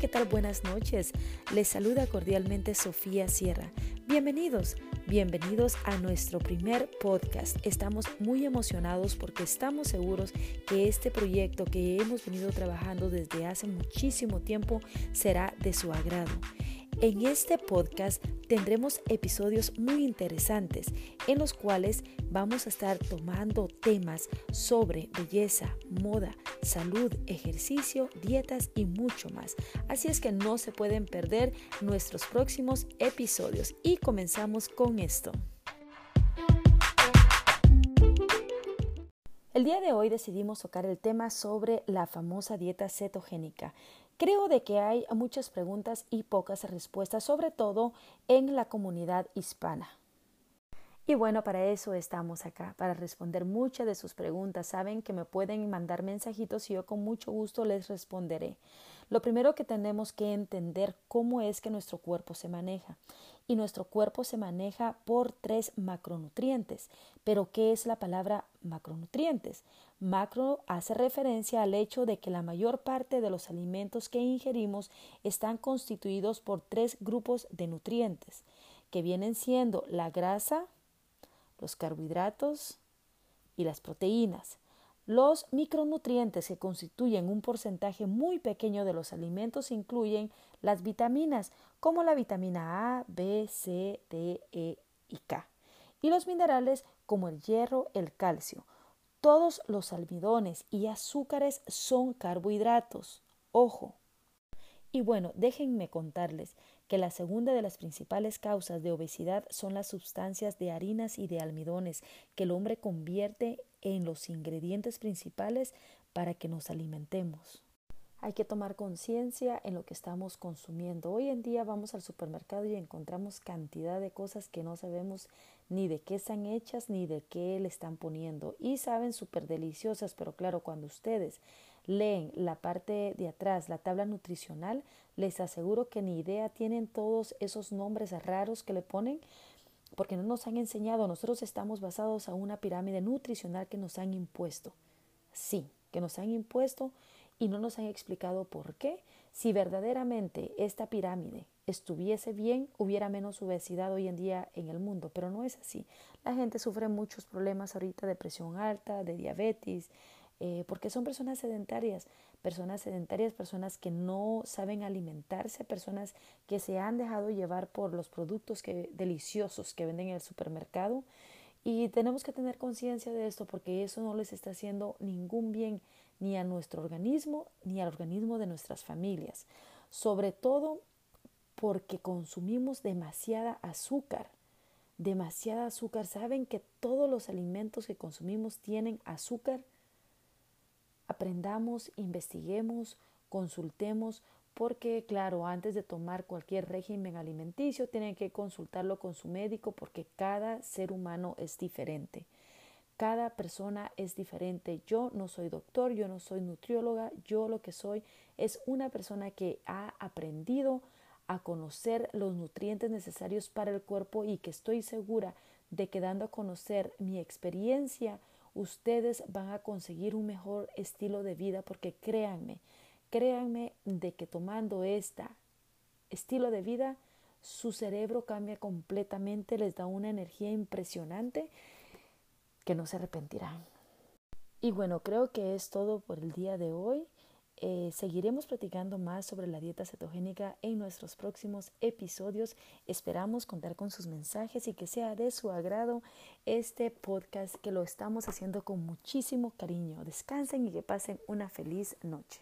¿qué tal? Buenas noches. Les saluda cordialmente Sofía Sierra. Bienvenidos, bienvenidos a nuestro primer podcast. Estamos muy emocionados porque estamos seguros que este proyecto que hemos venido trabajando desde hace muchísimo tiempo será de su agrado. En este podcast tendremos episodios muy interesantes en los cuales vamos a estar tomando temas sobre belleza, moda, salud, ejercicio, dietas y mucho más. Así es que no se pueden perder nuestros próximos episodios y comenzamos con esto. El día de hoy decidimos tocar el tema sobre la famosa dieta cetogénica Creo de que hay muchas preguntas y pocas respuestas, sobre todo en la comunidad hispana. Y bueno, para eso estamos acá, para responder muchas de sus preguntas. Saben que me pueden mandar mensajitos y yo con mucho gusto les responderé. Lo primero que tenemos que entender cómo es que nuestro cuerpo se maneja. Y nuestro cuerpo se maneja por tres macronutrientes. Pero, ¿qué es la palabra macronutrientes? Macro hace referencia al hecho de que la mayor parte de los alimentos que ingerimos están constituidos por tres grupos de nutrientes, que vienen siendo la grasa, los carbohidratos y las proteínas. Los micronutrientes que constituyen un porcentaje muy pequeño de los alimentos incluyen las vitaminas como la vitamina A, B, C, D, E y K y los minerales como el hierro, el calcio. Todos los almidones y azúcares son carbohidratos. Ojo. Y bueno, déjenme contarles que la segunda de las principales causas de obesidad son las sustancias de harinas y de almidones que el hombre convierte en los ingredientes principales para que nos alimentemos. Hay que tomar conciencia en lo que estamos consumiendo. Hoy en día vamos al supermercado y encontramos cantidad de cosas que no sabemos ni de qué están hechas ni de qué le están poniendo. Y saben súper deliciosas, pero claro, cuando ustedes leen la parte de atrás, la tabla nutricional, les aseguro que ni idea tienen todos esos nombres raros que le ponen porque no nos han enseñado. Nosotros estamos basados a una pirámide nutricional que nos han impuesto. Sí, que nos han impuesto y no nos han explicado por qué. Si verdaderamente esta pirámide estuviese bien, hubiera menos obesidad hoy en día en el mundo, pero no es así. La gente sufre muchos problemas ahorita de presión alta, de diabetes, eh, porque son personas sedentarias, personas sedentarias, personas que no saben alimentarse, personas que se han dejado llevar por los productos que, deliciosos que venden en el supermercado. Y tenemos que tener conciencia de esto porque eso no les está haciendo ningún bien ni a nuestro organismo ni al organismo de nuestras familias. Sobre todo porque consumimos demasiada azúcar. Demasiada azúcar. ¿Saben que todos los alimentos que consumimos tienen azúcar? Aprendamos, investiguemos, consultemos, porque claro, antes de tomar cualquier régimen alimenticio tienen que consultarlo con su médico porque cada ser humano es diferente. Cada persona es diferente. Yo no soy doctor, yo no soy nutrióloga, yo lo que soy es una persona que ha aprendido a conocer los nutrientes necesarios para el cuerpo y que estoy segura de que dando a conocer mi experiencia, ustedes van a conseguir un mejor estilo de vida porque créanme, créanme de que tomando este estilo de vida, su cerebro cambia completamente, les da una energía impresionante que no se arrepentirán. Y bueno, creo que es todo por el día de hoy. Eh, seguiremos platicando más sobre la dieta cetogénica en nuestros próximos episodios. Esperamos contar con sus mensajes y que sea de su agrado este podcast que lo estamos haciendo con muchísimo cariño. Descansen y que pasen una feliz noche.